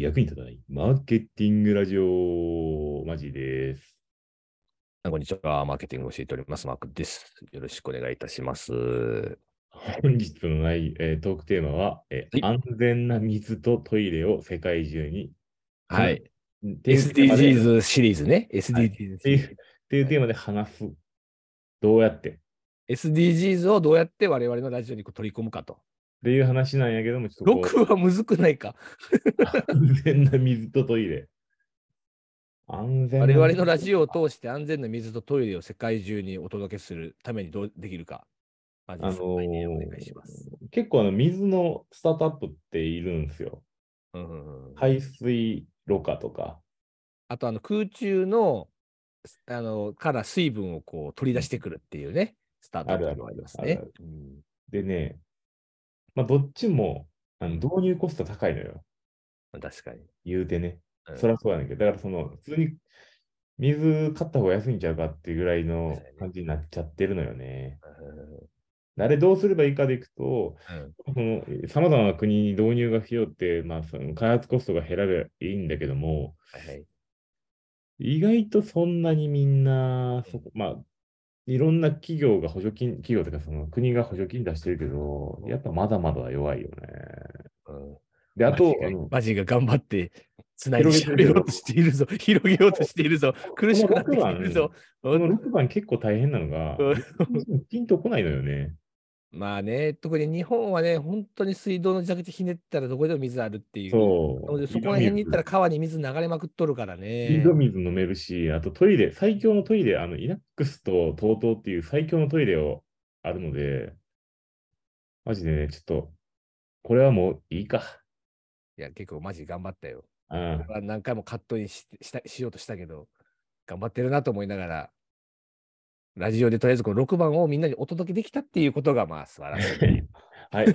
役に立たないマーケティングラジオ、マジです。こんにちは。マーケティングを教えております。マークです。よろしくお願いいたします。本日の内、えートークテーマは、えーはい安全な水とトイレを世界中に。はい。SDGs シリーズね。SDGs シリーズ。っていうテーマで話す。どうやって？っ SDGs をどうやって我々のラジオに取り込むかと。ていう話なんやけども、ちょっとこう録はむずくないか？安全な水とトイレ。安全な我々のラジオを通して安全な水とトイレを世界中にお届けするためにどうできるか。あのー。結構あの水のスタートアップっているんですよ。うんうんうん排水ろ過とか。あとあの空中のあのから水分をこう取り出してくるっていうね、スタートアップがありますねあるある。うんでね、まあ、どっちもあのうん導入コスト高いのよ。確かに。言うてね。うんそりゃそうやねんけど、だからその、普通に水買った方が安いんちゃうかっていうぐらいの感じになっちゃってるのよね。うんあれどうすればいいかでいくと、うんその、様々な国に導入がしようって、まあ、その開発コストが減らればいいんだけども、はいはい意外とそんなにみんな、そこ、まあ、いろんな企業が補助金、企業というかその国が補助金出してるけど、やっぱまだまだ弱いよね。うんで、あとマジ、が頑張って、つないで広げてる喋ろうとしているぞ。広げようとしているぞ。苦しくなってきているぞ。この6番結構大変なのがうん、ピンとこないのよね。まあね、特に日本はね、本当に水道の蛇口ひねったらどこでも水あるっていう。そう。そこら辺に行ったら川に水流れまくっとるからね井。戸水飲めるし、あとトイレ、最強のトイレ、あの、イナックスと TOTO っていう最強のトイレをあるので、マジでね、ちょっと、これはもういいか。いや、結構マジ頑張ったよ。うん何回もカットインししたしようとしたけど、頑張ってるなと思いながら、ラジオでとりあえずこの6番をみんなにお届けできたっていうことがまあ素晴らしい。はい。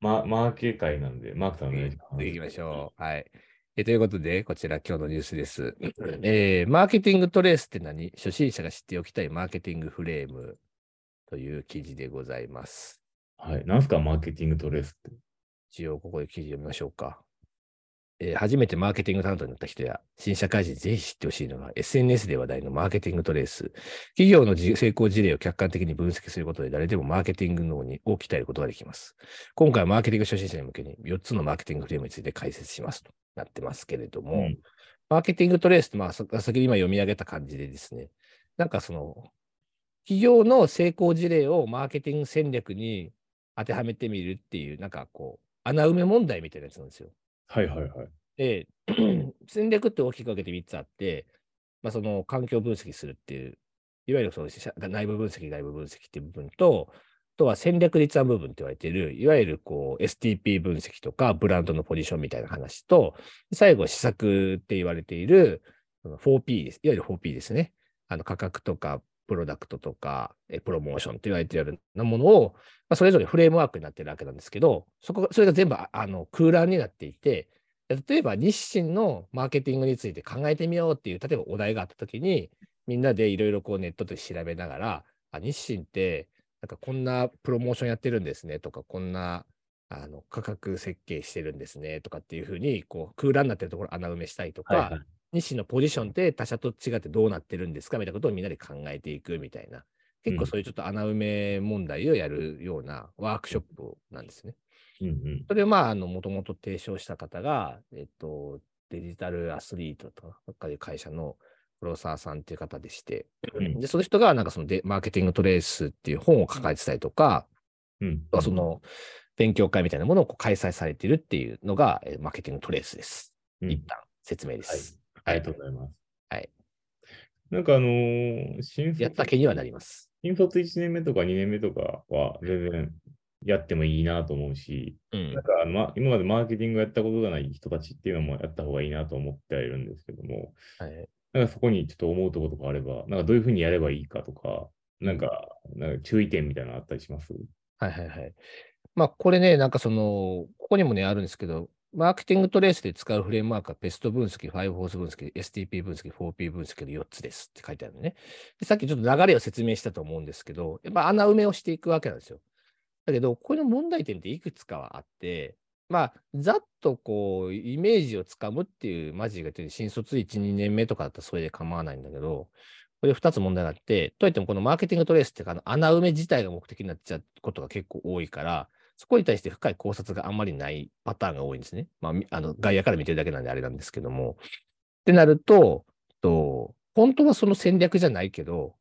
ま、マーケ会なんで、マークさんお願いします。行きましょう。はい。えということで、こちら今日のニュースです。えーマーケティングトレースって何？初心者が知っておきたいマーケティングフレームという記事でございます。はい。なんすか、マーケティングトレースって？一応ここで記事読みましょうか。えー初めてマーケティング担当になった人や、新社会人にぜひ知ってほしいのが、SNS で話題のマーケティングトレース。企業のじ成功事例を客観的に分析することで、誰でもマーケティング脳にを鍛えることができます。今回はマーケティング初心者に向けに4つのマーケティングフレームについて解説しますとなってますけれども、うんマーケティングトレースって、まあ、さ先に今読み上げた感じでですね、なんかその、企業の成功事例をマーケティング戦略に当てはめてみるっていう、なんかこう、穴埋め問題みたいなやつなんですよ。はいはいはい。で、戦略って大きく分けて3つあって、まあ、その環境分析するっていう、いわゆるその内部分析、外部分析っていう部分と、あとは戦略立案部分って言われている、いわゆるこう STP 分析とかブランドのポジションみたいな話と、最後、施策って言われている 4P です。いわゆる 4P ですね。あの価格とかプロダクトとかえプロモーションって言われているようなものを、まあ、それぞれフレームワークになっているわけなんですけど、そこそれが全部ああの空欄になっていて、例えば日清のマーケティングについて考えてみようっていう、例えばお題があったときに、みんなでいろいろこうネットで調べながら、あ日清ってなんかこんなプロモーションやってるんですねとか、こんなあの価格設計してるんですねとかっていうふうに、こう空欄になってるところ穴埋めしたりとか、はいはい。日清のポジションって他社と違ってどうなってるんですかみたいなことをみんなで考えていくみたいな、結うん構そういうちょっと穴埋め問題をやるようなワークショップなんですね。うんうん。それをまあ、あの、もともと提唱した方が、えっと、デジタルアスリートとかいう会社の黒沢さんっていう方でして、うんで、その人がなんかそのデマーケティングトレースっていう本を書かれてたりとか、うん。その勉強会みたいなものをこう開催されているっていうのが、えーマーケティングトレースです。うん一旦説明です。ありがとうございます。はい。なんかあのー新卒やった気にはなります。新卒1年目とか2年目とかは全然やってもいいなと思うし、うんなん。か、ま、今までマーケティングやったことがない人たちっていうのもやった方がいいなと思ってはいるんですけども、はいなんかそこにちょっと思うところとかあれば、なんかどういうふうにやればいいかとか、なんか、なんか注意点みたいなのあったりします？はいはいはい。まあ、これね、なんかその、ここにもね、あるんですけど、マーケティングトレースで使うフレームワークはペスト分析、ファイブフォース分析、STP 分析、4P 分析の4つですって書いてあるのね。でさっきちょっと流れを説明したと思うんですけど、やっぱ穴埋めをしていくわけなんですよ。だけど、ここの問題点っていくつかはあって、まあ、ざっとこう、イメージをつかむっていうマジが言ってる新卒1、2年目とかだったらそれで構わないんだけど、これ2つ問題があって、といってもこのマーケティングトレースっていうか、穴埋め自体が目的になっちゃうことが結構多いから、そこに対して深い考察があんまりないパターンが多いんですね。まあ、みあの外野から見てるだけなんであれなんですけども。ってなると、と本当はその戦略じゃないけど、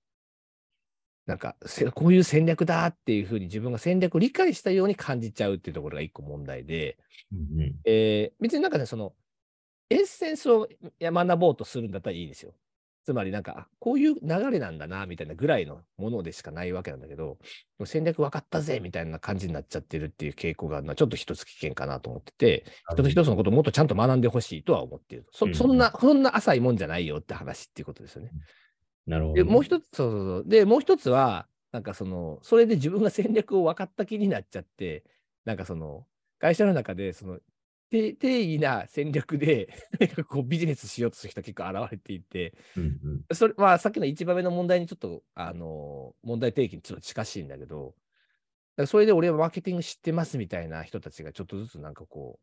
なんか、せこういう戦略だっていうふうに自分が戦略を理解したように感じちゃうっていうところが一個問題で、うんうんえー別になんかね、その、エッセンスを学ぼうとするんだったらいいですよ。つまりなんか、あこういう流れなんだな、みたいなぐらいのものでしかないわけなんだけど、戦略分かったぜ、みたいな感じになっちゃってるっていう傾向があるのは、ちょっと一つ危険かなと思ってて、一つ一つのことをもっとちゃんと学んでほしいとは思っている。そうんそんな、そんな浅いもんじゃないよって話っていうことですよね。で、なるほど。もう一つ、そうそうそう。で、もう一つは、なんかその、それで自分が戦略を分かった気になっちゃって、なんかその、会社の中で、その、て定義な戦略で、こうビジネスしようとする人が結構現れていて、うんうん。それまあさっきの一番目の問題にちょっと、あの、問題提起にちょっと近しいんだけど、だからそれで俺はマーケティング知ってますみたいな人たちがちょっとずつなんかこ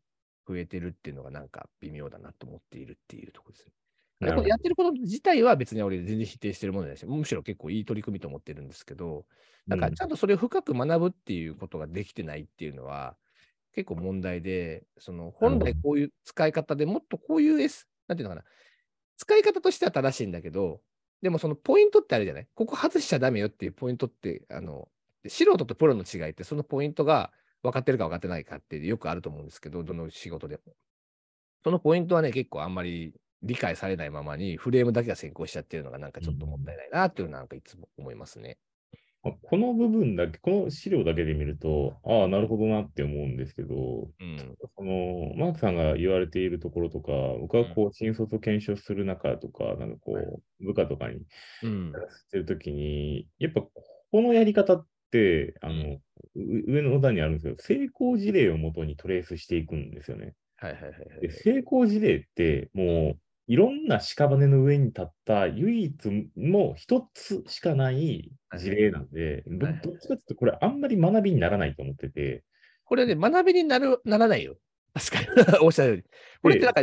う、増えてるっていうのがなんか微妙だなと思っているっていうところですね。やってること自体は別に俺全然否定してるものじゃないし、むしろ結構いい取り組みと思ってるんですけど、なんかちゃんとそれを深く学ぶっていうことができてないっていうのは結構問題で、その本来こういう使い方でもっとこういう S、なんていうのかな、使い方としては正しいんだけど、でもそのポイントってあるじゃない？ここ外しちゃダメよっていうポイントって、あの、素人とプロの違いってそのポイントが分かってるか分かってないかってよくあると思うんですけど、どの仕事でも。そのポイントはね、結構あんまり理解されないままにフレームだけが先行しちゃってるのがなんかちょっともったいないなっていうのはなんかいつも思いますね。まあこの部分だけ、この資料だけで見ると、ああ、なるほどなって思うんですけど、うん。その、マークさんが言われているところとか、僕はこう、新卒を検証する中とか、なんかこはいう部下とかにうんや。らせてるときに、やっぱこのやり方って、あの、う上の段にあるんですけど、成功事例をもとにトレースしていくんですよね。はいはいはいはいで、成功事例って、もう、いろんな屍の上に立った唯一も一つしかない事例なんで、どっちかというと、これあんまり学びにならないと思ってて、これね、学びになるならないよ。確かに。おっしゃるように。これってなんか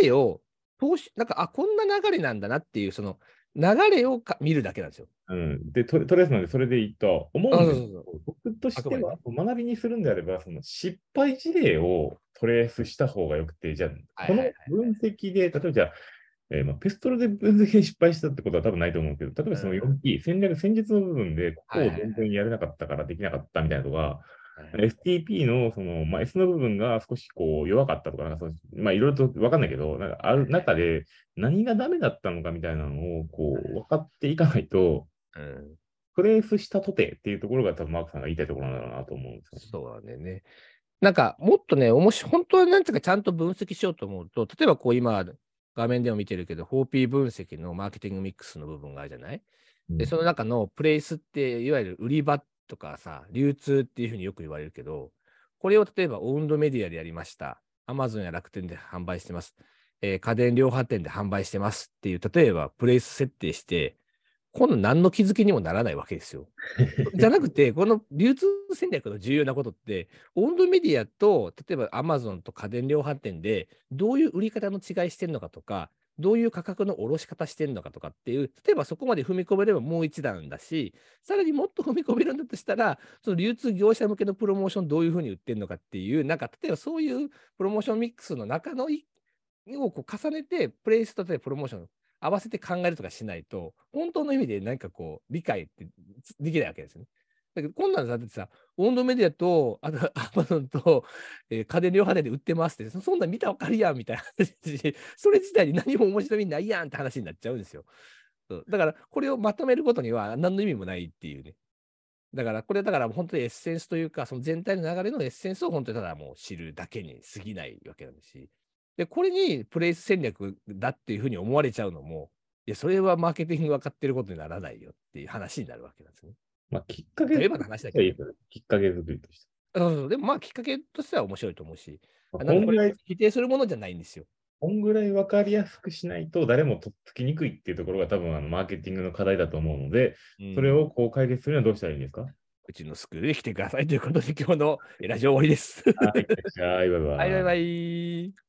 流れを、投資、なんか、あ、こんな流れなんだなっていう、その流れをか見るだけなんですよ。うん。で、ととりあえずなんで、それでいいと思うんですけあそうど、僕としては、学びにするんであれば、その失敗事例をトレースした方がよくて、じゃあ、この分析で、例えばじゃあ、えーまあ、ペストロで分析で失敗したってことは多分ないと思うけど、例えばそのうん。4P、戦略、戦術の部分で、ここを全然やれなかったからできなかったみたいなとか、はい STP のその、まあ、S の部分が少しこう弱かったとか、なんかそのまあいろいろと分かんないけど、なんかある中で何がダメだったのかみたいなのをこう分かっていかないと、うん。トレースしたとてっていうところが多分マークさんが言いたいところなんだろうなと思うんですよ。そうだよね。なんか、もっとね、おもし本当はなんていうか、ちゃんと分析しようと思うと、例えばこう今、画面でも見てるけど、4P 分析のマーケティングミックスの部分があるじゃない？で、その中のプレイスって、いわゆる売り場とかさ、流通っていうふうによく言われるけど、これを例えばオウンドメディアでやりました。Amazon や楽天で販売してます。えー家電量販店で販売してますっていう、例えばプレイス設定して、今度何の気づきにもならないわけですよ。じゃなくて、この流通戦略の重要なことって、オウンドメディアと、例えば Amazon と家電量販店で、どういう売り方の違いしてるのかとか、どういう価格の下ろし方してるのかとかっていう、例えばそこまで踏み込めればもう一段だし、さらにもっと踏み込めるんだとしたら、その流通業者向けのプロモーションどういうふうに売ってるのかっていう、なんか例えばそういうプロモーションミックスの中のをこう重ねて、プレイスと例えばプロモーション合わせて考えるとかしないと、本当の意味で何かこう、理解ってできないわけですよね。だけど、こんなんだってさ、オンドメディアと、あと、アマゾンと、えー家電量販店で売ってますって、そんなん見たらわかるやんみたいな話し それ自体に何も面白みないやんって話になっちゃうんですよ。そうだから、これをまとめることには何の意味もないっていうね。だから、これだから本当にエッセンスというか、その全体の流れのエッセンスを本当にただもう知るだけに過ぎないわけなんですし。で、これにプレイス戦略だっていうふうに思われちゃうのも、いや、それはマーケティング分かってることにならないよっていう話になるわけなんですね。まあ、きっかけ例えばの話だけどきっかけ作りとして。そうそうでもまあきっかけとしては面白いと思うし、まあここんぐらいれ、否定するものじゃないんですよ。こんぐらい分かりやすくしないと誰もとっつきにくいっていうところが多分あのマーケティングの課題だと思うので、それをこう解決するにはどうしたらいいんですか？うちのスクールに来てくださいということで、今日のラジオ終わりです。はい、はい、バイバイ。はい、バイバイ。